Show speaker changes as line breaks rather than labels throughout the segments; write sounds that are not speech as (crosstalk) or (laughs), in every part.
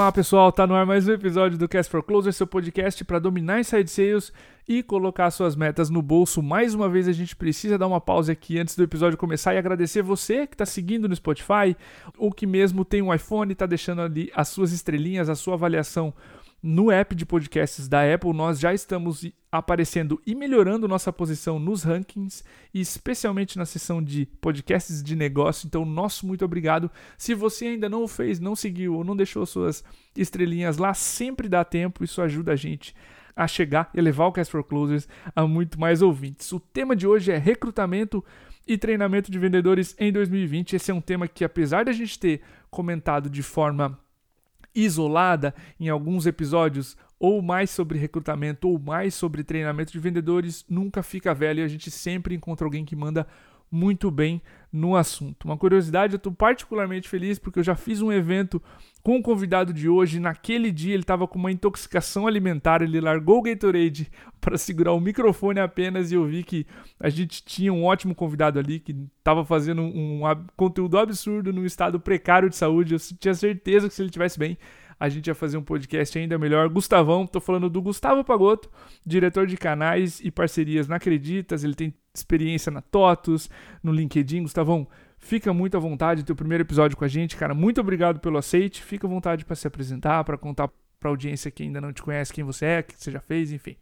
Olá pessoal, tá no ar mais um episódio do Cast for Closer, seu podcast para dominar inside sales e colocar suas metas no bolso. Mais uma vez a gente precisa dar uma pausa aqui antes do episódio começar e agradecer você que está seguindo no Spotify ou que mesmo tem um iPhone e está deixando ali as suas estrelinhas, a sua avaliação no app de podcasts da Apple, nós já estamos aparecendo e melhorando nossa posição nos rankings, especialmente na seção de podcasts de negócio. Então, nosso muito obrigado. Se você ainda não o fez, não seguiu ou não deixou suas estrelinhas lá, sempre dá tempo. Isso ajuda a gente a chegar e levar o Cast for Closers a muito mais ouvintes. O tema de hoje é recrutamento e treinamento de vendedores em 2020. Esse é um tema que, apesar de a gente ter comentado de forma isolada em alguns episódios, ou mais sobre recrutamento, ou mais sobre treinamento de vendedores, nunca fica velho e a gente sempre encontra alguém que manda muito bem no assunto. Uma curiosidade, eu estou particularmente feliz porque eu já fiz um evento com o convidado de hoje. Naquele dia ele estava com uma intoxicação alimentar, ele largou o Gatorade (laughs) para segurar o microfone apenas e eu vi que a gente tinha um ótimo convidado ali que estava fazendo um, conteúdo absurdo num estado precário de saúde. Eu tinha certeza que se ele estivesse bem, a gente ia fazer um podcast ainda melhor. Gustavão, tô falando do Gustavo Pagotto, diretor de canais e parcerias na Acreditas, ele tem experiência na TOTUS, no LinkedIn. Gustavão, fica muito à vontade, teu primeiro episódio com a gente, cara. Muito obrigado pelo aceite. Fica à vontade para se apresentar, para contar para a audiência que ainda não te conhece quem você é, o que você já fez, enfim.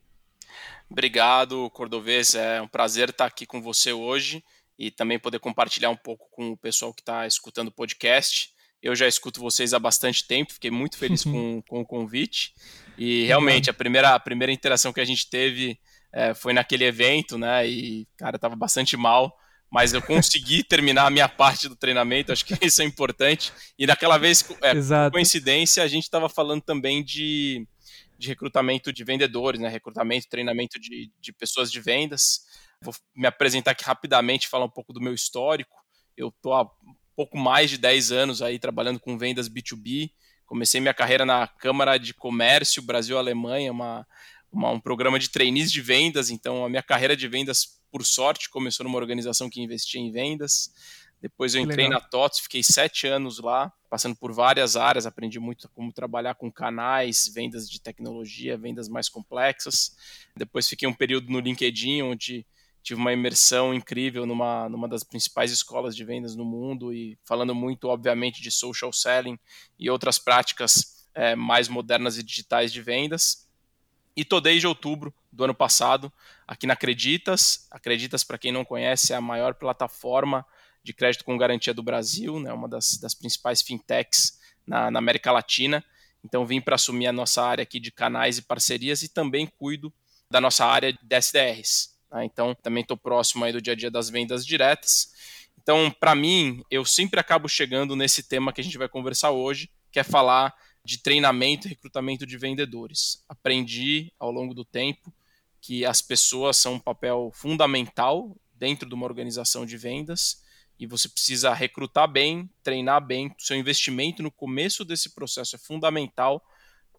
Obrigado, Cordovez. É um prazer estar aqui com você hoje e também poder compartilhar um pouco com o pessoal que está escutando o podcast. Eu já escuto vocês há bastante tempo, fiquei muito feliz com, com o convite. E realmente, a primeira, a primeira interação que a gente teve é, foi naquele evento, né? E, cara, estava bastante mal, mas eu consegui (laughs) terminar a minha parte do treinamento, acho que (laughs) isso é importante. E naquela vez, é, por coincidência, a gente estava falando também de, de recrutamento de vendedores, né? Recrutamento, treinamento de, de pessoas de vendas. Vou me apresentar aqui rapidamente, falar um pouco do meu histórico. Eu estou há pouco mais de 10 anos aí trabalhando com vendas B2B. Comecei minha carreira na Câmara de Comércio Brasil-Alemanha, uma, uma, um programa de trainees de vendas. Então, a minha carreira de vendas, por sorte, começou numa organização que investia em vendas. Depois eu entrei na TOTS, fiquei sete anos lá, passando por várias áreas, aprendi muito como trabalhar com canais, vendas de tecnologia, vendas mais complexas. Depois fiquei um período no LinkedIn, onde tive uma imersão incrível numa, numa das principais escolas de vendas no mundo e falando muito, obviamente, de social selling e outras práticas é, mais modernas e digitais de vendas. E tô desde outubro do ano passado aqui na Acreditas. Acreditas, para quem não conhece, é a maior plataforma de crédito com garantia do Brasil, né, uma das, das principais fintechs na, na América Latina. Então vim para assumir a nossa área aqui de canais e parcerias e também cuido da nossa área de SDRs. Né? Então, também estou próximo aí do dia a dia das vendas diretas. Então, para mim, eu sempre acabo chegando nesse tema que a gente vai conversar hoje, que é falar de treinamento e recrutamento de vendedores. Aprendi ao longo do tempo que as pessoas são um papel fundamental dentro de uma organização de vendas e você precisa recrutar bem, treinar bem. Seu investimento no começo desse processo é fundamental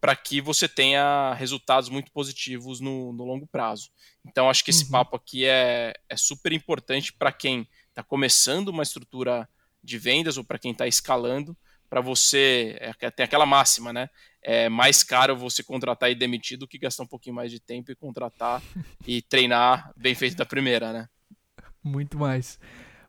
para que você tenha resultados muito positivos no, no longo prazo. Então, acho que esse uhum. papo aqui é, é super importante para quem está começando uma estrutura de vendas ou para quem está escalando, para você. É, tem aquela máxima, né? É mais caro você contratar e demitir do que gastar um pouquinho mais de tempo e contratar e treinar bem feito da primeira, né?
Muito mais.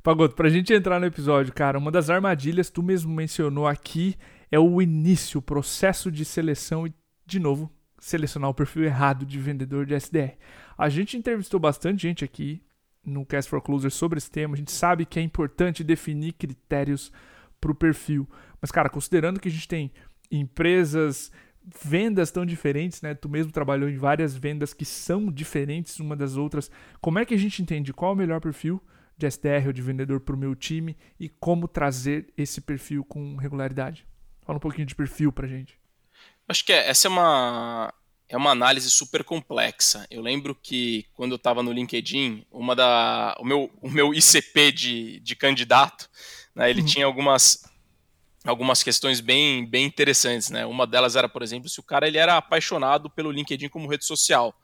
Pagoto, para a gente entrar no episódio, cara, uma das armadilhas, tu mesmo mencionou aqui, é o início, o processo de seleção e, de novo, selecionar o perfil errado de vendedor de SDR. A gente entrevistou bastante gente aqui no Cast for Closer sobre esse tema. A gente sabe que é importante definir critérios para o perfil. Mas, cara, considerando que a gente tem empresas, vendas tão diferentes, né? Tu mesmo trabalhou em várias vendas que são diferentes uma das outras. Como é que a gente entende qual é o melhor perfil de SDR ou de vendedor para o meu time e como trazer esse perfil com regularidade? Fala um pouquinho de perfil pra gente.
Acho que é, essa é uma, é uma análise super complexa. Eu lembro que quando eu estava no LinkedIn, uma da, o, meu, o meu ICP de, de candidato, né, ele uhum. tinha algumas, algumas questões bem, bem interessantes. Né? Uma delas era, por exemplo, se o cara ele era apaixonado pelo LinkedIn como rede social.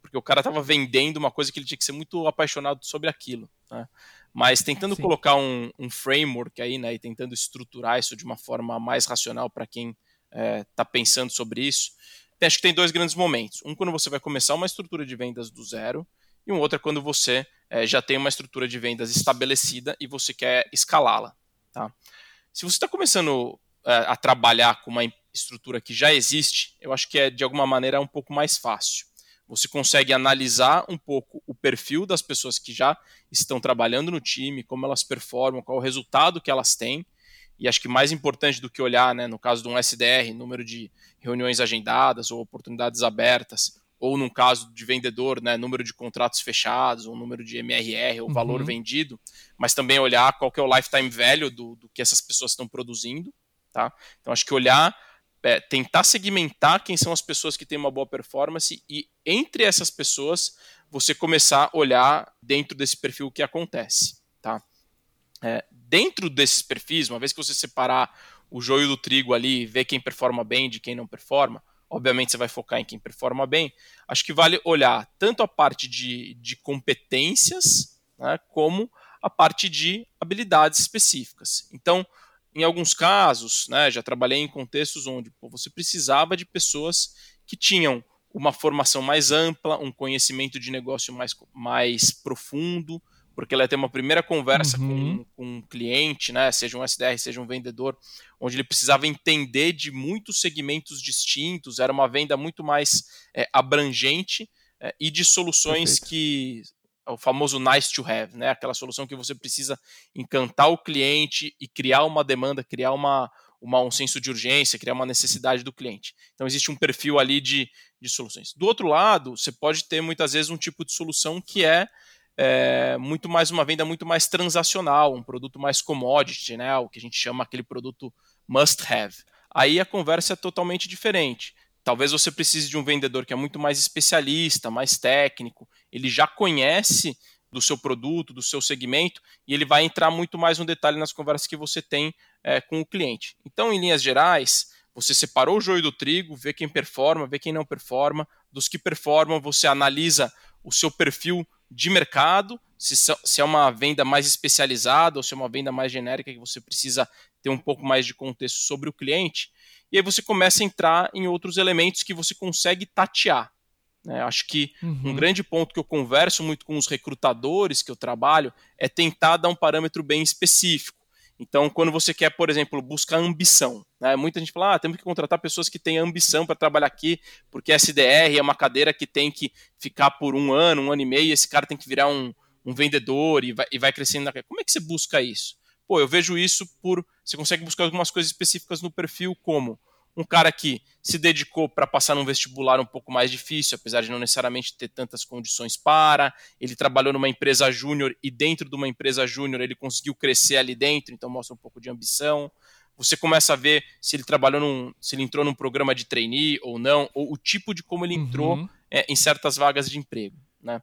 Porque o cara estava vendendo uma coisa que ele tinha que ser muito apaixonado sobre aquilo. Né? Mas tentando Sim. colocar um, um, framework aí, né, e tentando estruturar isso de uma forma mais racional para quem está é, tá pensando sobre isso, acho que tem dois grandes momentos. Um quando você vai começar uma estrutura de vendas do zero, e um outro é quando você é, já tem uma estrutura de vendas estabelecida e você quer escalá-la. Tá? Se você está começando é, a trabalhar com uma estrutura que já existe, eu acho que é de alguma maneira um pouco mais fácil. Você consegue analisar um pouco o perfil das pessoas que já estão trabalhando no time, como elas performam, qual o resultado que elas têm. E acho que mais importante do que olhar, né, no caso de um SDR, número de reuniões agendadas ou oportunidades abertas, ou num caso de vendedor, né, número de contratos fechados, ou número de MRR, ou valor uhum. vendido, mas também olhar qual que é o lifetime value do, do que essas pessoas estão produzindo. Tá? Então acho que olhar é, tentar segmentar quem são as pessoas que têm uma boa performance e entre essas pessoas você começar a olhar dentro desse perfil o que acontece, tá? É, dentro desses perfis, uma vez que você separar o joio do trigo ali, ver quem performa bem de quem não performa, obviamente você vai focar em quem performa bem. Acho que vale olhar tanto a parte de, de competências, né, como a parte de habilidades específicas. Então, em alguns casos, né, já trabalhei em contextos onde pô, você precisava de pessoas que tinham uma formação mais ampla, um conhecimento de negócio mais, mais profundo, porque ela ia ter uma primeira conversa uhum. com, com um cliente, né, seja um SDR, seja um vendedor, onde ele precisava entender de muitos segmentos distintos, era uma venda muito mais é, abrangente é, e de soluções Perfeito. que o famoso nice to have, né? Aquela solução que você precisa encantar o cliente e criar uma demanda, criar uma, uma, um senso de urgência, criar uma necessidade do cliente. Então existe um perfil ali de, de soluções. Do outro lado, você pode ter muitas vezes um tipo de solução que é, é muito mais uma venda muito mais transacional, um produto mais commodity, né? O que a gente chama aquele produto must have. Aí a conversa é totalmente diferente. Talvez você precise de um vendedor que é muito mais especialista, mais técnico, ele já conhece do seu produto, do seu segmento, e ele vai entrar muito mais no detalhe nas conversas que você tem é, com o cliente. Então, em linhas gerais, você separou o joio do trigo, vê quem performa, vê quem não performa. Dos que performam, você analisa o seu perfil de mercado, se, se é uma venda mais especializada ou se é uma venda mais genérica que você precisa ter um pouco mais de contexto sobre o cliente. E aí você começa a entrar em outros elementos que você consegue tatear. Né? Acho que uhum. um grande ponto que eu converso muito com os recrutadores que eu trabalho é tentar dar um parâmetro bem específico. Então, quando você quer, por exemplo, buscar ambição, né? muita gente fala, ah, temos que contratar pessoas que têm ambição para trabalhar aqui, porque SDR é uma cadeira que tem que ficar por um ano, um ano e meio, e esse cara tem que virar um, um vendedor e vai, e vai crescendo. Na... Como é que você busca isso? Pô, eu vejo isso por. Você consegue buscar algumas coisas específicas no perfil, como um cara que se dedicou para passar num vestibular um pouco mais difícil, apesar de não necessariamente ter tantas condições para. Ele trabalhou numa empresa júnior e dentro de uma empresa júnior ele conseguiu crescer ali dentro, então mostra um pouco de ambição. Você começa a ver se ele trabalhou num, se ele entrou num programa de trainee ou não, ou o tipo de como ele entrou uhum. é, em certas vagas de emprego, né?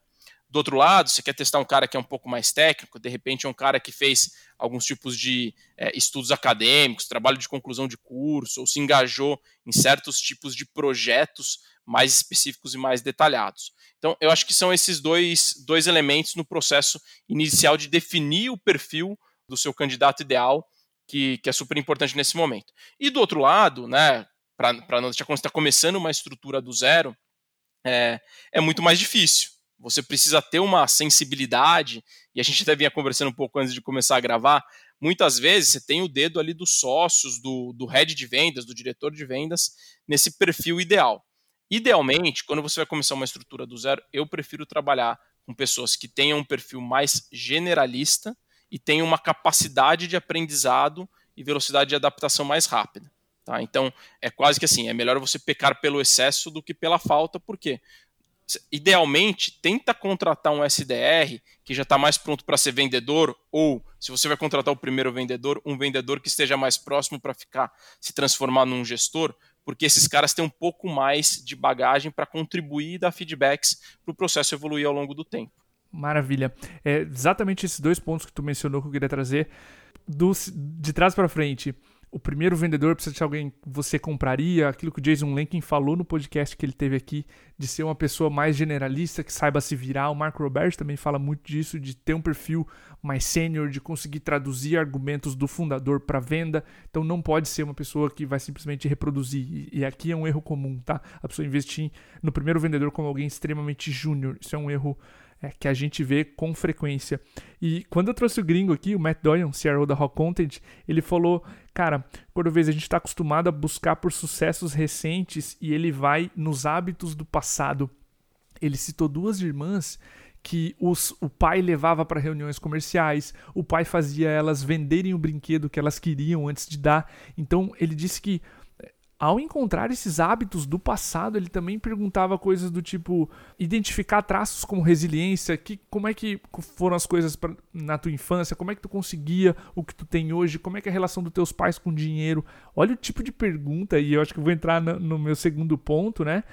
Do outro lado, você quer testar um cara que é um pouco mais técnico, de repente é um cara que fez alguns tipos de é, estudos acadêmicos, trabalho de conclusão de curso, ou se engajou em certos tipos de projetos mais específicos e mais detalhados. Então, eu acho que são esses dois, dois elementos no processo inicial de definir o perfil do seu candidato ideal, que, que é super importante nesse momento. E do outro lado, né, para não deixar quando está começando uma estrutura do zero, é, é muito mais difícil você precisa ter uma sensibilidade, e a gente até vinha conversando um pouco antes de começar a gravar. Muitas vezes você tem o dedo ali dos sócios, do, do head de vendas, do diretor de vendas, nesse perfil ideal. Idealmente, quando você vai começar uma estrutura do zero, eu prefiro trabalhar com pessoas que tenham um perfil mais generalista e tenham uma capacidade de aprendizado e velocidade de adaptação mais rápida. Tá? Então, é quase que assim: é melhor você pecar pelo excesso do que pela falta, por quê? Idealmente, tenta contratar um SDR que já está mais pronto para ser vendedor, ou se você vai contratar o primeiro vendedor, um vendedor que esteja mais próximo para ficar se transformar num gestor, porque esses caras têm um pouco mais de bagagem para contribuir e dar feedbacks para o processo evoluir ao longo do tempo.
Maravilha. É exatamente esses dois pontos que tu mencionou que eu queria trazer do, de trás para frente o primeiro vendedor precisa de alguém que você compraria, aquilo que o Jason Lenkin falou no podcast que ele teve aqui, de ser uma pessoa mais generalista, que saiba se virar. O Marco Robert também fala muito disso, de ter um perfil mais sênior, de conseguir traduzir argumentos do fundador para venda. Então não pode ser uma pessoa que vai simplesmente reproduzir. E aqui é um erro comum, tá? A pessoa investir no primeiro vendedor como alguém extremamente júnior. Isso é um erro é, que a gente vê com frequência. E quando eu trouxe o gringo aqui, o Matt Doyon, CRO da Rock Content, ele falou, cara, quando vez a gente está acostumado a buscar por sucessos recentes e ele vai nos hábitos do passado. Ele citou duas irmãs que os, o pai levava para reuniões comerciais, o pai fazia elas venderem o brinquedo que elas queriam antes de dar. Então ele disse que ao encontrar esses hábitos do passado, ele também perguntava coisas do tipo identificar traços como resiliência, que, como é que foram as coisas pra, na tua infância, como é que tu conseguia o que tu tem hoje, como é que é a relação dos teus pais com dinheiro. Olha o tipo de pergunta, e eu acho que vou entrar no, no meu segundo ponto, né?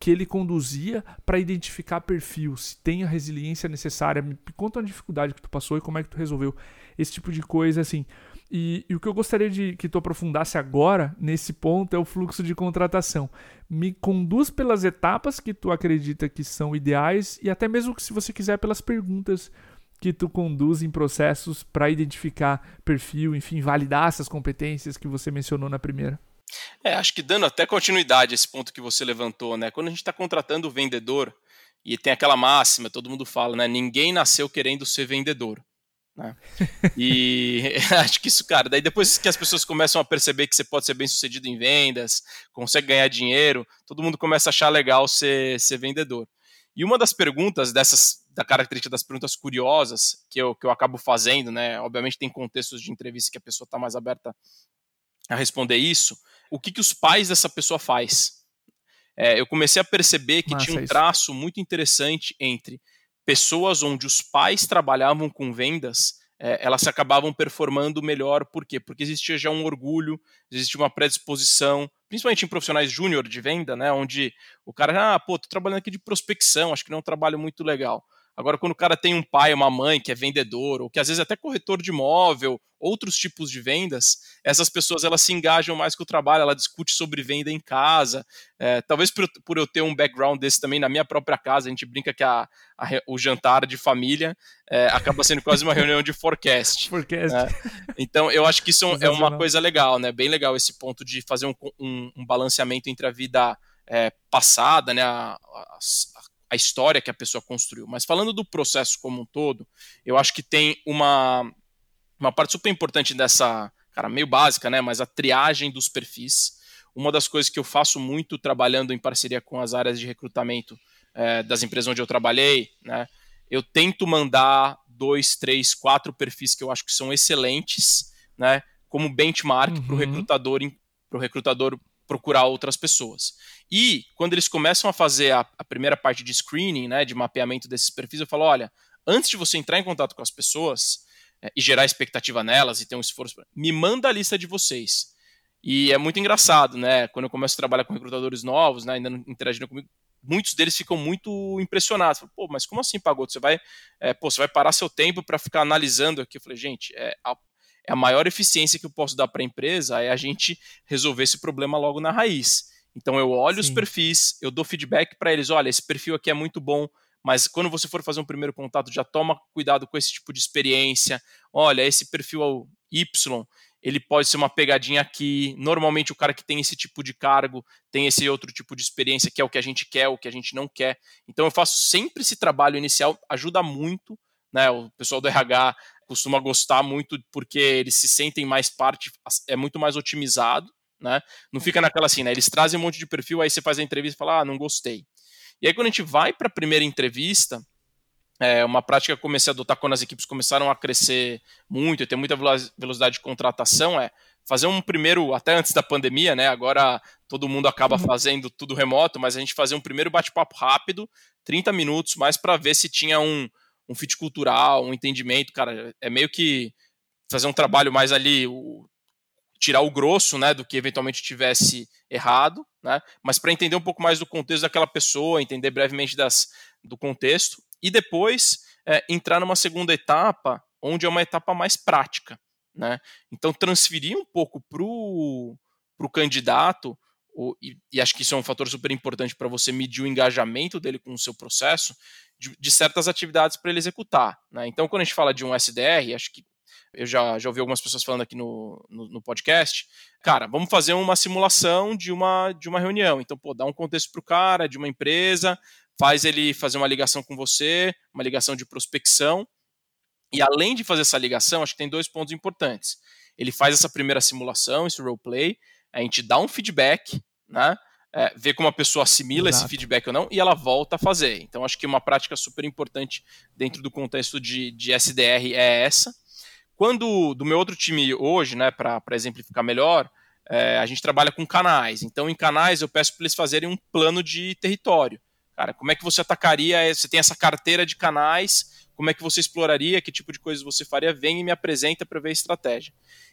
Que ele conduzia para identificar perfil, se tem a resiliência necessária. Me conta uma dificuldade que tu passou e como é que tu resolveu. Esse tipo de coisa, assim. E, e, o que eu gostaria de que tu aprofundasse agora, nesse ponto, é o fluxo de contratação. Me conduz pelas etapas que tu acredita que são ideais e até mesmo se você quiser, pelas perguntas que tu conduz em processos para identificar perfil, enfim, validar essas competências que você mencionou na primeira.
É, acho que dando até continuidade a esse ponto que você levantou, né? Quando a gente está contratando o vendedor, e tem aquela máxima, todo mundo fala, né? Ninguém nasceu querendo ser vendedor. Né? (laughs) E (laughs) acho que isso, cara, daí depois que as pessoas começam a perceber que você pode ser bem sucedido em vendas, consegue ganhar dinheiro, todo mundo começa a achar legal ser, ser vendedor. E uma das perguntas dessas, da característica das perguntas curiosas que eu, que eu acabo fazendo, né? Obviamente tem contextos de entrevista que a pessoa está mais aberta a responder isso. O que, que os pais dessa pessoa faz? É, eu comecei a perceber que Massa tinha um traço muito interessante entre pessoas onde os pais trabalhavam com vendas, é, elas acabavam performando melhor. Por quê? Porque existia já um orgulho, existia uma predisposição, principalmente em profissionais júnior de venda, né? Onde o cara, ah, pô, tô trabalhando aqui de prospecção, acho que não é um trabalho muito legal. Agora, quando o cara tem um pai, uma mãe que é vendedor, ou que às vezes é até corretor de imóvel, outros tipos de vendas, essas pessoas elas se engajam mais com o trabalho, ela discute sobre venda em casa. É, talvez por, por, eu ter um background desse também na minha própria casa, a gente brinca que a, a, o jantar de família é, acaba sendo quase uma reunião de forecast. (laughs)
forecast.
É. Então, eu acho que isso é uma coisa legal, né? Bem legal esse ponto de fazer um, um, um balanceamento entre a vida é, passada, né? A, a, a história que a pessoa construiu. Mas falando do processo como um todo, eu acho que tem uma, uma parte super importante dessa, cara, meio básica, né? Mas a triagem dos perfis. Uma das coisas que eu faço muito trabalhando em parceria com as áreas de recrutamento é, das empresas onde eu trabalhei, né? Eu tento mandar dois, três, quatro perfis que eu acho que são excelentes, né? Como benchmark uhum. para o recrutador, pro recrutador procurar outras pessoas. E quando eles começam a fazer a, a, primeira parte de screening, né, de mapeamento desses perfis, eu falo, olha, antes de você entrar em contato com as pessoas é, e gerar expectativa nelas e ter um esforço, me manda a lista de vocês. E é muito engraçado, né? Quando eu começo a trabalhar com recrutadores novos, né, ainda não interagindo comigo, muitos deles ficam muito impressionados. Pô, mas como assim, Pagoto? Você vai, é, pô, você vai parar seu tempo para ficar analisando aqui? Eu falei, gente, é, a, a maior eficiência que eu posso dar para a empresa é a gente resolver esse problema logo na raiz. Então eu olho Sim. os perfis, eu dou feedback para eles, olha, esse perfil aqui é muito bom, mas quando você for fazer um primeiro contato, já toma cuidado com esse tipo de experiência. Olha, esse perfil Y, ele pode ser uma pegadinha aqui. Normalmente o cara que tem esse tipo de cargo tem esse outro tipo de experiência que é o que a gente quer, o que a gente não quer. Então eu faço sempre esse trabalho inicial, ajuda muito, né? O pessoal do (laughs) RH costuma gostar muito porque eles se sentem mais parte, é muito mais otimizado, né? Não fica naquela assim, né? Eles trazem um monte de perfil, aí você faz a entrevista e fala, ah, não gostei. E aí quando a gente vai para a primeira entrevista, é uma prática que eu comecei a adotar quando as equipes começaram a crescer muito e ter muita velocidade de contratação é fazer um primeiro, até antes da pandemia, né? Agora todo mundo acaba uhum. fazendo tudo remoto, mas a gente fazer um primeiro bate-papo rápido, 30 minutos, mais para ver se tinha um, um fit cultural, um entendimento, cara, é meio que fazer um trabalho mais ali, o, tirar o grosso, né, do que eventualmente tivesse errado, né, mas para entender um pouco mais do contexto daquela pessoa, entender brevemente das, do contexto, e depois é, entrar numa segunda etapa, onde é uma etapa mais prática. Né? Então, transferir um pouco para o candidato, o, e, e, acho que isso é um fator super importante para você medir o engajamento dele com o seu processo, de, de certas atividades para ele executar. Né? Então, quando a gente fala de um SDR, acho que eu já, já ouvi algumas pessoas falando aqui no, no, no, podcast, cara, vamos fazer uma simulação de uma, de uma reunião. Então, pô, dá um contexto para o cara, de uma empresa, faz ele fazer uma ligação com você, uma ligação de prospecção, e além de fazer essa ligação, acho que tem dois pontos importantes. Ele faz essa primeira simulação, esse roleplay, a gente dá um feedback, né? É, vê como a pessoa assimila Exato. esse feedback ou não, e ela volta a fazer. Então, acho que uma prática super importante dentro do contexto de, de SDR é essa. Quando do meu outro time hoje, né, para exemplificar melhor, é, a gente trabalha com canais. Então, em canais, eu peço para eles fazerem um plano de território. Cara, como é que você atacaria? Você tem essa carteira de canais como é que você exploraria, que tipo de coisas você faria, vem e me apresenta para ver a estratégia.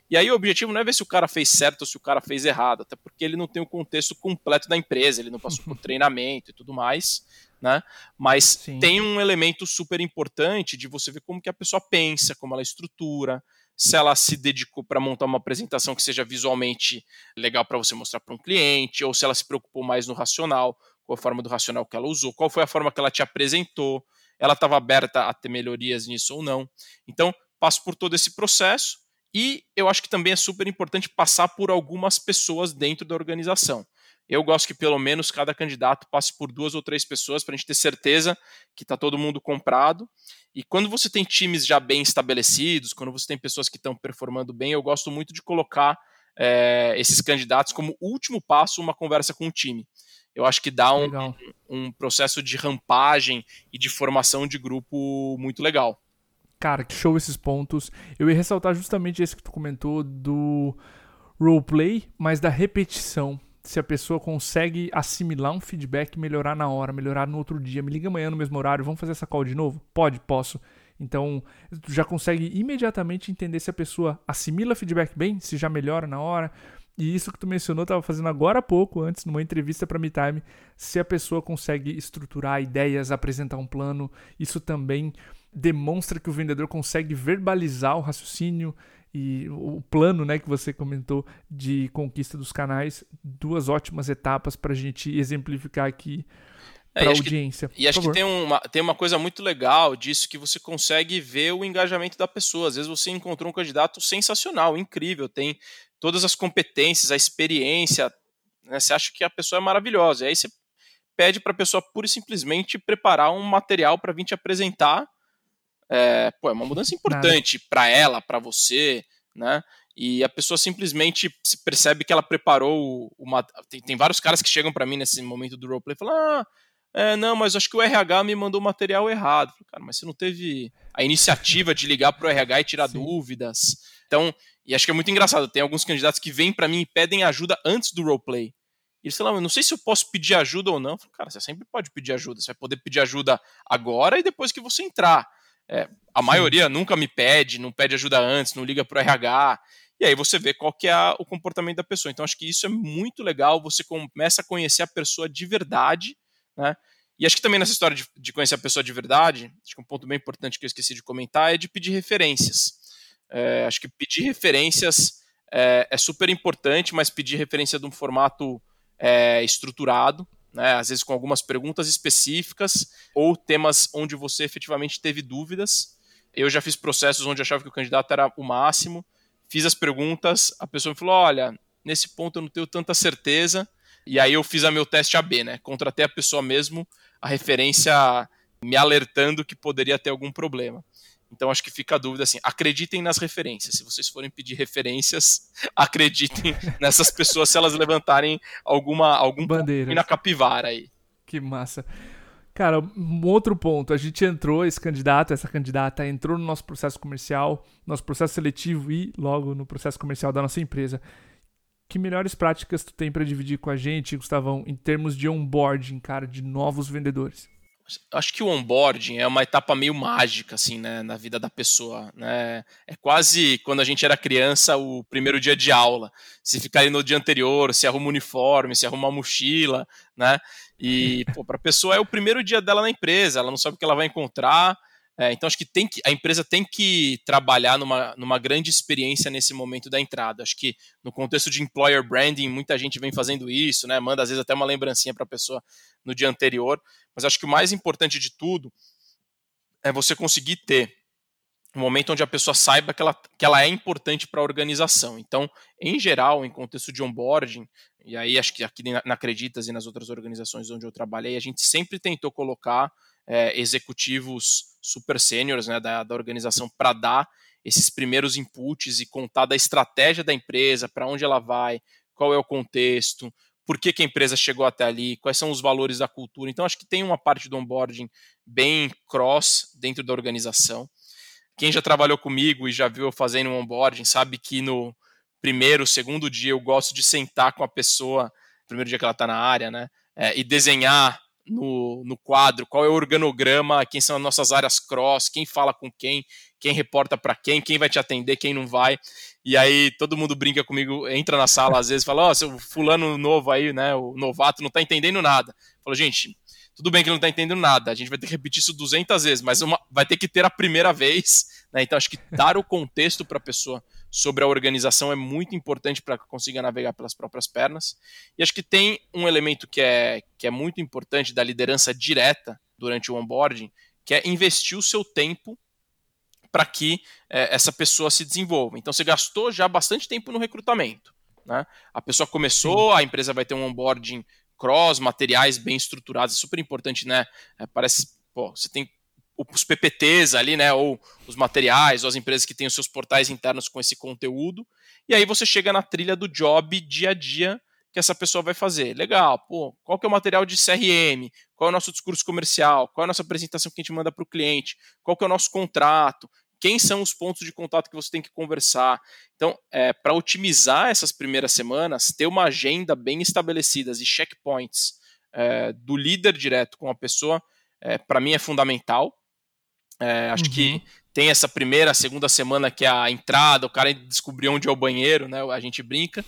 E aí o objetivo não é ver se o cara fez certo ou se o cara fez errado, até porque ele não tem o contexto completo da empresa, ele não passou por (laughs) treinamento e tudo mais, né? Mas Sim. tem um elemento super importante de você ver como que a pessoa pensa, como ela estrutura, se ela se dedicou para montar uma apresentação que seja visualmente legal para você mostrar para um cliente, ou se ela se preocupou mais no racional, qual a forma do racional que ela usou, qual foi a forma que ela te apresentou, ela estava aberta a ter melhorias nisso ou não. Então, passo por todo esse processo e eu acho que também é super importante passar por algumas pessoas dentro da organização. Eu gosto que pelo menos cada candidato passe por duas ou três pessoas para a gente ter certeza que está todo mundo comprado. E quando você tem times já bem estabelecidos, quando você tem pessoas que estão performando bem, eu gosto muito de colocar é, esses candidatos como último passo uma conversa com o time eu acho que dá um, um processo de rampagem e de formação de grupo muito legal.
Cara, que show esses pontos. Eu ia ressaltar justamente esse que tu comentou do roleplay, mas da repetição. Se a pessoa consegue assimilar um feedback, melhorar na hora, melhorar no outro dia, me liga amanhã no mesmo horário, vamos fazer essa call de novo? Pode, posso. Então, tu já consegue imediatamente entender se a pessoa assimila feedback bem, se já melhora na hora, e isso que tu mencionou, estava fazendo agora há pouco, antes, numa entrevista para MeTime, se a pessoa consegue estruturar ideias, apresentar um plano, isso também demonstra que o vendedor consegue verbalizar o raciocínio e o plano né, que você comentou de conquista dos canais. Duas ótimas etapas para a gente exemplificar aqui para a é, audiência.
Que, e acho que tem uma, tem uma coisa muito legal disso que você consegue ver o engajamento da pessoa. Às vezes você encontrou um candidato sensacional, incrível, tem todas as competências, a experiência, né? Você acha que a pessoa é maravilhosa. E aí você pede para a pessoa pura e simplesmente preparar um material para vir te apresentar. É, pô, é uma mudança importante para ela, para você, né? E a pessoa simplesmente se percebe que ela preparou uma. Tem, tem vários caras que chegam para mim nesse momento do roleplay e falam: Ah, é, não, mas acho que o RH me mandou o material errado. Falei, cara, mas você não teve a iniciativa de ligar para o RH e tirar Sim. dúvidas. Então, e acho que é muito engraçado. Tem alguns candidatos que vêm para mim e pedem ajuda antes do roleplay. E eles falam, eu não sei se eu posso pedir ajuda ou não. Eu falo, cara, você sempre pode pedir ajuda. Você vai poder pedir ajuda agora e depois que você entrar. É, a Sim. maioria nunca me pede, não pede ajuda antes, não liga pro RH. E aí você vê qual que é o comportamento da pessoa. Então acho que isso é muito legal. Você começa a conhecer a pessoa de verdade, né? E acho que também nessa história de, de conhecer a pessoa de verdade, acho que um ponto bem importante que eu esqueci de comentar é de pedir referências. É, acho que pedir referências é, é, super importante, mas pedir referência de um formato é, estruturado, né, às vezes com algumas perguntas específicas ou temas onde você efetivamente teve dúvidas. Eu já fiz processos onde achava que o candidato era o máximo, fiz as perguntas, a pessoa me falou: olha, nesse ponto eu não tenho tanta certeza. E aí eu fiz a meu teste AB, né? Contratei a pessoa mesmo, a referência me alertando que poderia ter algum problema. Então acho que fica a dúvida assim, acreditem nas referências. Se vocês forem pedir referências, (laughs) acreditem nessas pessoas se elas levantarem alguma algum
bandeira
na capivara aí.
Que massa. Cara, um outro ponto, a gente entrou, esse candidato, essa candidata entrou no nosso processo comercial, nosso processo seletivo e logo no processo comercial da nossa empresa. Que melhores práticas tu tem para dividir com a gente, Gustavão, em termos de onboarding, cara, de novos vendedores?
Acho que o onboarding é uma etapa meio mágica assim, né, na vida da pessoa, né? É quase quando a gente era criança, o primeiro dia de aula. Se ficar aí no dia anterior, se arruma um uniforme, se arruma uma mochila, né? E para a pessoa é o primeiro dia dela na empresa, ela não sabe o que ela vai encontrar. É, então acho que, tem que a empresa tem que trabalhar numa, numa grande experiência nesse momento da entrada. Acho que no contexto de employer branding, muita gente vem fazendo isso, né? Manda às vezes até uma lembrancinha para a pessoa no dia anterior. Mas acho que o mais importante de tudo é você conseguir ter um momento onde a pessoa saiba que ela, que ela é importante para a organização. Então, em geral, em contexto de onboarding, e aí acho que aqui na Acreditas e nas outras organizações onde eu trabalhei, a gente sempre tentou colocar é, executivos super sêniores né, da, da organização para dar esses primeiros inputs e contar da estratégia da empresa, para onde ela vai, qual é o contexto, por que, que, a empresa chegou até ali, quais são os valores da cultura. Então, acho que tem uma parte do onboarding bem cross dentro da organização. Quem já trabalhou comigo e já viu eu fazendo um onboarding sabe que no primeiro, segundo dia eu gosto de sentar com a pessoa, primeiro dia que ela está na área, né, é, e desenhar no, no quadro qual é o organograma, quem são as nossas áreas cross, quem fala com quem, quem reporta para quem, quem vai te atender, quem não vai. E aí todo mundo brinca comigo, entra na sala às vezes, fala: Ó, oh, seu fulano novo aí, né, o novato, não está entendendo nada. Falo, gente, tudo bem que ele não está entendendo nada, a gente vai ter que repetir isso 200 vezes, mas uma, vai ter que ter a primeira vez. Né? Então, acho que dar o contexto para a pessoa sobre a organização é muito importante para que consiga navegar pelas próprias pernas. E acho que tem um elemento que é, que é muito importante da liderança direta durante o onboarding, que é investir o seu tempo para que é, essa pessoa se desenvolva. Então, você gastou já bastante tempo no recrutamento. Né? A pessoa começou, a empresa vai ter um onboarding cross, materiais bem estruturados, é super importante, né? É, parece, pô, você tem os PPTs ali, né, ou os materiais, ou as empresas que têm os seus portais internos com esse conteúdo, e aí você chega na trilha do job dia a dia que essa pessoa vai fazer. Legal, pô, qual que é o material de CRM? Qual é o nosso discurso comercial? Qual é a nossa apresentação que a gente manda para o cliente? Qual que é o nosso contrato? Quem são os pontos de contato que você tem que conversar. Então, é, para otimizar essas primeiras semanas, ter uma agenda bem estabelecida e checkpoints é, do líder direto com a pessoa, é, para mim é fundamental. É, acho uhum. que tem essa primeira, segunda semana que é a entrada, o cara descobriu onde é o banheiro, né? A gente brinca.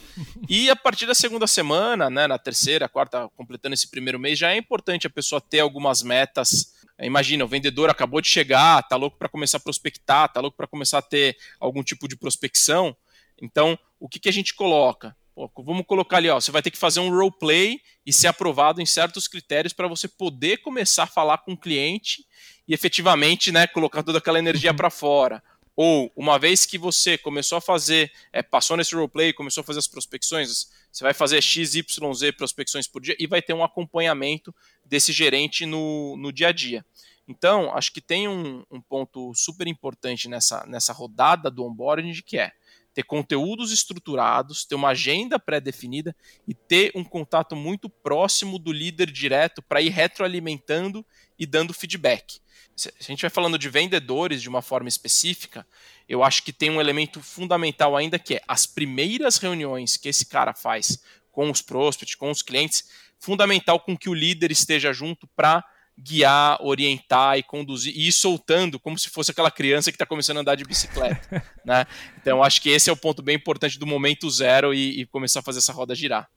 E a partir da segunda semana, né, na terceira, quarta, completando esse primeiro mês, já é importante a pessoa ter algumas metas é, imagina, o vendedor acabou de chegar, tá louco para começar a prospectar, tá louco para começar a ter algum tipo de prospecção. Então, o que, que a gente coloca? Pô, vamos colocar ali, ó, você vai ter que fazer um roleplay e ser aprovado em certos critérios para você poder começar a falar com o cliente e efetivamente, né, colocar toda aquela energia uhum. para fora. Ou, uma vez que você começou a fazer, é, passou nesse roleplay, começou a fazer as prospecções, você vai fazer XYZ prospecções por dia e vai ter um acompanhamento desse gerente no, no dia a dia. Então, acho que tem um, um ponto super importante nessa, nessa rodada do onboarding que é ter conteúdos estruturados, ter uma agenda pré-definida e ter um contato muito próximo do líder direto para ir retroalimentando e dando feedback. Se a gente vai falando de vendedores de uma forma específica, eu acho que tem um elemento fundamental ainda que é as primeiras reuniões que esse cara faz com os prospects, com os clientes, fundamental com que o líder esteja junto para guiar, orientar e conduzir e ir soltando como se fosse aquela criança que está começando a andar de bicicleta, (laughs) né? Então acho que esse é o ponto bem importante do momento zero e, e começar a fazer essa roda girar.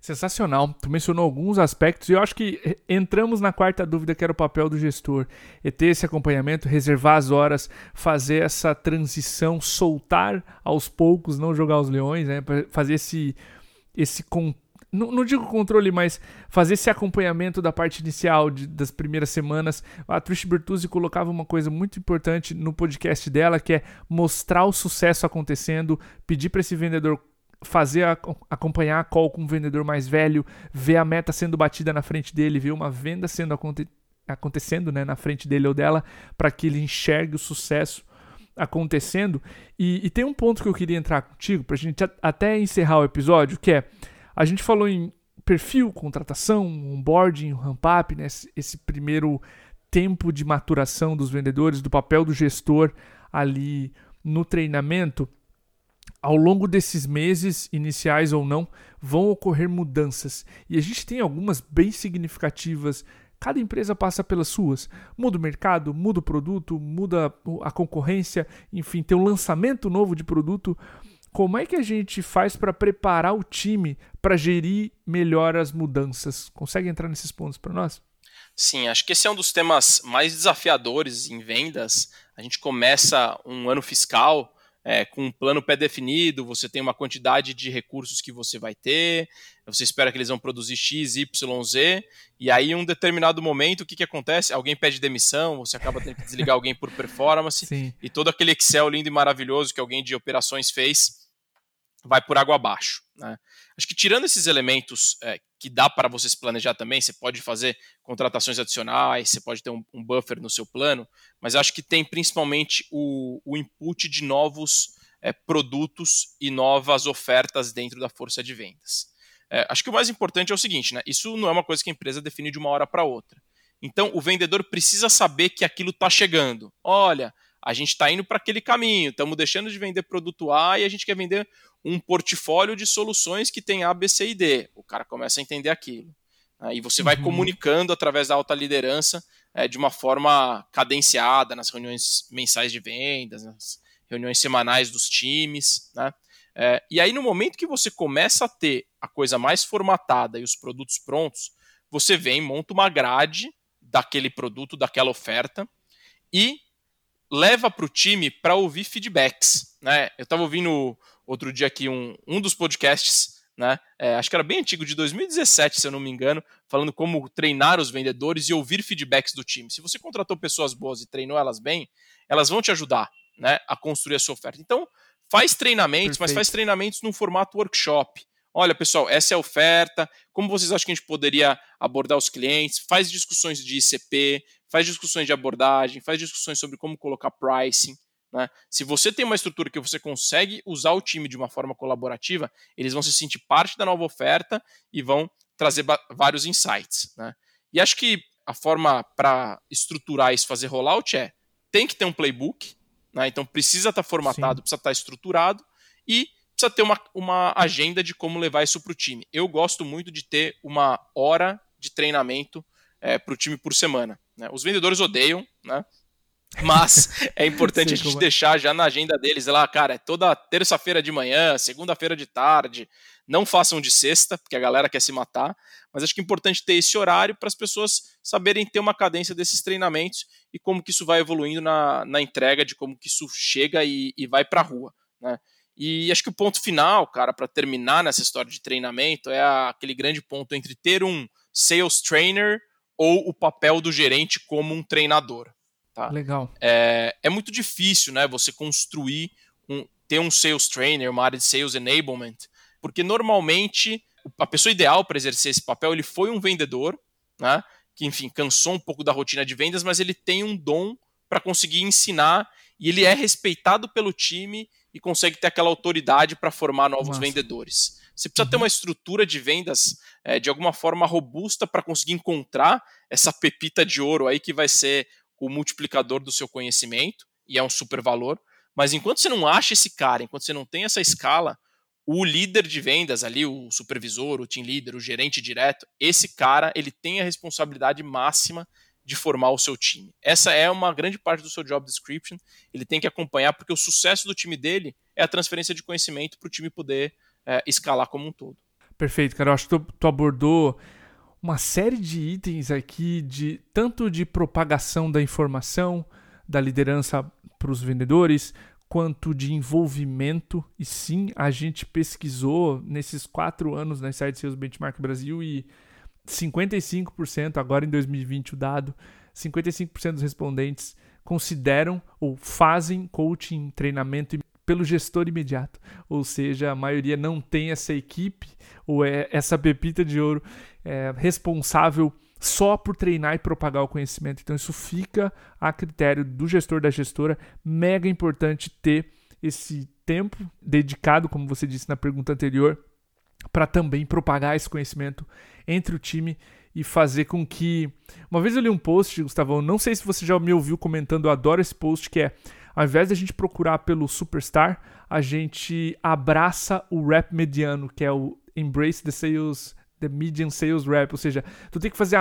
Sensacional. Tu mencionou alguns aspectos e eu acho que entramos na quarta dúvida que era o papel do gestor. É ter esse acompanhamento, reservar as horas, fazer essa transição, soltar aos poucos, não jogar os leões, né? Fazer esse esse não, não, digo controle, mas fazer esse acompanhamento da parte inicial de, das primeiras semanas. A Trish Bertuzzi colocava uma coisa muito importante no podcast dela, que é mostrar o sucesso acontecendo, pedir para esse vendedor fazer a, acompanhar a call com um vendedor mais velho, ver a meta sendo batida na frente dele, ver uma venda sendo aconte acontecendo né, na frente dele ou dela, para que ele enxergue o sucesso acontecendo. E, e, tem um ponto que eu queria entrar contigo, para a gente até encerrar o episódio, que é, a gente falou em perfil, contratação, onboarding, ramp-up, né, esse, primeiro tempo de maturação dos vendedores, do papel do gestor ali no treinamento ao longo desses meses, iniciais ou não, vão ocorrer mudanças. E a gente tem algumas bem significativas. Cada empresa passa pelas suas. Muda o mercado, muda o produto, muda a concorrência, enfim, tem um lançamento novo de produto. Como é que a gente faz para preparar o time para gerir melhor as mudanças? Consegue entrar nesses pontos para nós?
Sim, acho que esse é um dos temas mais desafiadores em vendas. A gente começa um ano fiscal é, com um plano pré-definido, você tem uma quantidade de recursos que você vai ter, você espera que eles vão produzir X, Y, Z, e aí em um determinado momento, o que, que acontece? Alguém pede demissão, você acaba tendo que desligar alguém por performance,
Sim.
e todo aquele Excel lindo e maravilhoso que alguém de operações fez vai por água abaixo. Né? Acho que tirando esses elementos é, que dá para você se planejar também, você pode fazer contratações adicionais, você pode ter um, um buffer no seu plano, mas acho que tem principalmente o, o input de novos é, produtos e novas ofertas dentro da força de vendas. É, acho que o mais importante é o seguinte, né? Isso não é uma coisa que a empresa define de uma hora para outra. Então, o vendedor precisa saber que aquilo está chegando. Olha, a gente está indo para aquele caminho, estamos deixando de vender produto A e a gente quer vender um portfólio de soluções que tem A, B, C e D. O cara começa a entender aquilo. Né? E você vai uhum. comunicando através da alta liderança é, de uma forma cadenciada nas reuniões mensais de vendas, nas reuniões semanais dos times. Né? É, e aí, no momento que você começa a ter a coisa mais formatada e os produtos prontos, você vem, monta uma grade daquele produto, daquela oferta e leva para o time para ouvir feedbacks. Né? Eu estava ouvindo outro dia aqui um, um dos podcasts, né? É, acho que era bem antigo, de 2017, se eu não me engano, falando como treinar os vendedores e ouvir feedbacks do time. Se você contratou pessoas boas e treinou elas bem, elas vão te ajudar né, a construir a sua oferta. Então, faz treinamentos, Perfeito. mas faz treinamentos num formato workshop. Olha, pessoal, essa é a oferta. Como vocês acham que a gente poderia abordar os clientes? Faz discussões de ICP, faz discussões de abordagem, faz discussões sobre como colocar pricing. Né? Se você tem uma estrutura que você consegue usar o time de uma forma colaborativa, eles vão se sentir parte da nova oferta e vão trazer vários insights. Né? E acho que a forma para estruturar isso, fazer rollout é tem que ter um playbook, né? então precisa estar tá formatado, Sim. precisa estar tá estruturado e precisa ter uma, uma agenda de como levar isso para o time. Eu gosto muito de ter uma hora de treinamento é, eh, para o time por semana. Né? Os vendedores odeiam, né? Mas é importante a gente é. deixar já na agenda deles lá, cara, é toda terça-feira de manhã, segunda-feira de tarde. Não façam de sexta, porque a galera quer se matar. Mas acho que é importante ter esse horário para as pessoas saberem ter uma cadência desses treinamentos e como que isso vai evoluindo na, na entrega, de como que isso chega e, e vai para a rua. Né? E acho que o ponto final, cara, para terminar nessa história de treinamento, é aquele grande ponto entre ter um sales trainer ou o papel do gerente como um treinador. Tá?
Legal.
É, é muito difícil, né, você construir, um, ter um sales trainer, uma área de sales enablement, porque normalmente a pessoa ideal para exercer esse papel, ele foi um vendedor, né, que enfim, cansou um pouco da rotina de vendas, mas ele tem um dom para conseguir ensinar e ele é respeitado pelo time e consegue ter aquela autoridade para formar novos Nossa. vendedores. Você precisa uhum. ter uma estrutura de vendas é, de alguma forma robusta para conseguir encontrar essa pepita de ouro aí que vai ser o multiplicador do seu conhecimento, e é um super valor. Mas enquanto você não acha esse cara, enquanto você não tem essa escala, o líder de vendas ali, o supervisor, o team leader, o gerente direto, esse cara, ele tem a responsabilidade máxima de formar o seu time. Essa é uma grande parte do seu job description. Ele tem que acompanhar, porque o sucesso do time dele é a transferência de conhecimento para o time poder é, escalar como um todo.
Perfeito, cara. Eu acho que tu, tu abordou uma série de itens aqui de tanto de propagação da informação da liderança para os vendedores quanto de envolvimento. E sim a gente pesquisou nesses quatro anos na Inside Sales Benchmark Brasil e 55% agora em 2020 o dado 55% dos respondentes consideram ou fazem coaching treinamento pelo gestor imediato. Ou seja, a maioria não tem essa equipe ou é essa pepita de ouro é, responsável só por treinar e propagar o conhecimento. Então, isso fica a critério do gestor, da gestora. Mega importante ter esse tempo dedicado, como você disse na pergunta anterior, para também propagar esse conhecimento entre o time e fazer com que. Uma vez eu li um post, Gustavo, não sei se você já me ouviu comentando, eu adoro esse post, que é ao invés de a gente procurar pelo superstar, a gente abraça o rap mediano, que é o embrace the sales, the median sales rep, ou seja, tu tem que fazer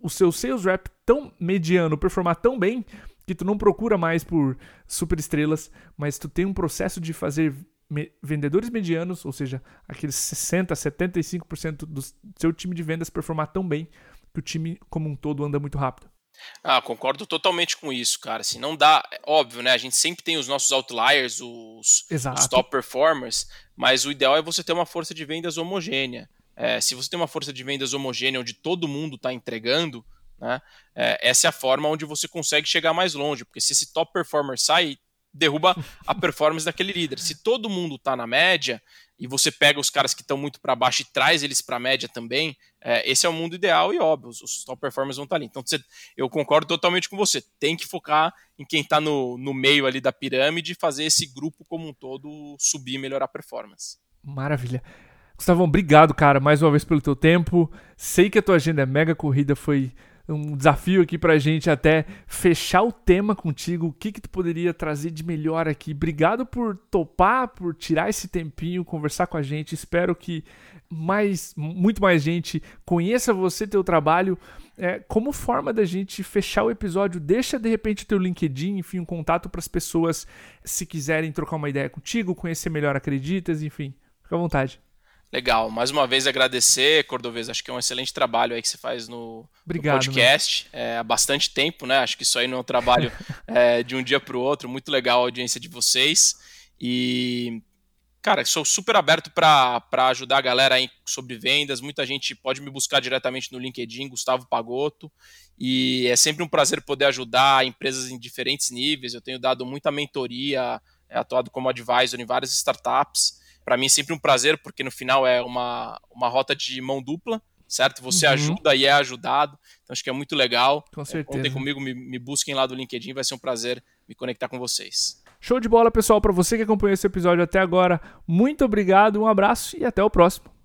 o seu sales rep tão mediano, performar tão bem que tu não procura mais por super estrelas, mas tu tem um processo de fazer me vendedores medianos, ou seja, aqueles 60, 75% do seu time de vendas performar tão bem que o time como um todo anda muito rápido.
Ah, concordo totalmente com isso, cara. Assim, não dá, é óbvio, né? A gente sempre tem os nossos outliers, os, os top performers, mas o ideal é você ter uma força de vendas homogênea. É, se você tem uma força de vendas homogênea onde todo mundo está entregando, né? É, essa é a forma onde você consegue chegar mais longe, porque se esse top performer sai, derruba a performance daquele líder. Se todo mundo está na média, e você pega os caras que estão muito para baixo e traz eles para a média também, é, esse é o mundo ideal e óbvio, os, os top performers vão estar tá ali. Então você, eu concordo totalmente com você. Tem que focar em quem está no, no meio ali da pirâmide e fazer esse grupo como um todo subir e melhorar a performance.
Maravilha. Gustavão, obrigado, cara, mais uma vez pelo teu tempo. Sei que a tua agenda é mega corrida, foi um desafio aqui pra gente até fechar o tema contigo. O que que tu poderia trazer de melhor aqui? Obrigado por topar, por tirar esse tempinho, conversar com a gente. Espero que mais, muito mais gente conheça você, teu trabalho. É, como forma da gente fechar o episódio, deixa de repente o teu LinkedIn, enfim, um contato para as pessoas se quiserem trocar uma ideia contigo, conhecer melhor Acreditas, enfim. Fica à vontade.
Legal. Mais uma vez agradecer, Cordovez. Acho que é um excelente trabalho aí que você faz no,
Obrigado,
no podcast. É, há bastante tempo, né? Acho que isso aí não é um trabalho (laughs) é, de um dia para o outro. Muito legal a audiência de vocês. E, cara, sou super aberto para ajudar a galera aí sobre vendas. Muita gente pode me buscar diretamente no LinkedIn, Gustavo Pagotto. E é sempre um prazer poder ajudar empresas em diferentes níveis. Eu tenho dado muita mentoria, é, atuado como advisor em várias startups para mim é sempre um prazer, porque no final é uma, uma rota de mão dupla, certo? Você uhum. ajuda e é ajudado, então acho que é muito legal.
Com certeza.
Contem comigo, me, me busquem lá do LinkedIn, vai ser um prazer me conectar com vocês.
Show de bola, pessoal. Para você que acompanhou esse episódio até agora, muito obrigado, um abraço e até o próximo.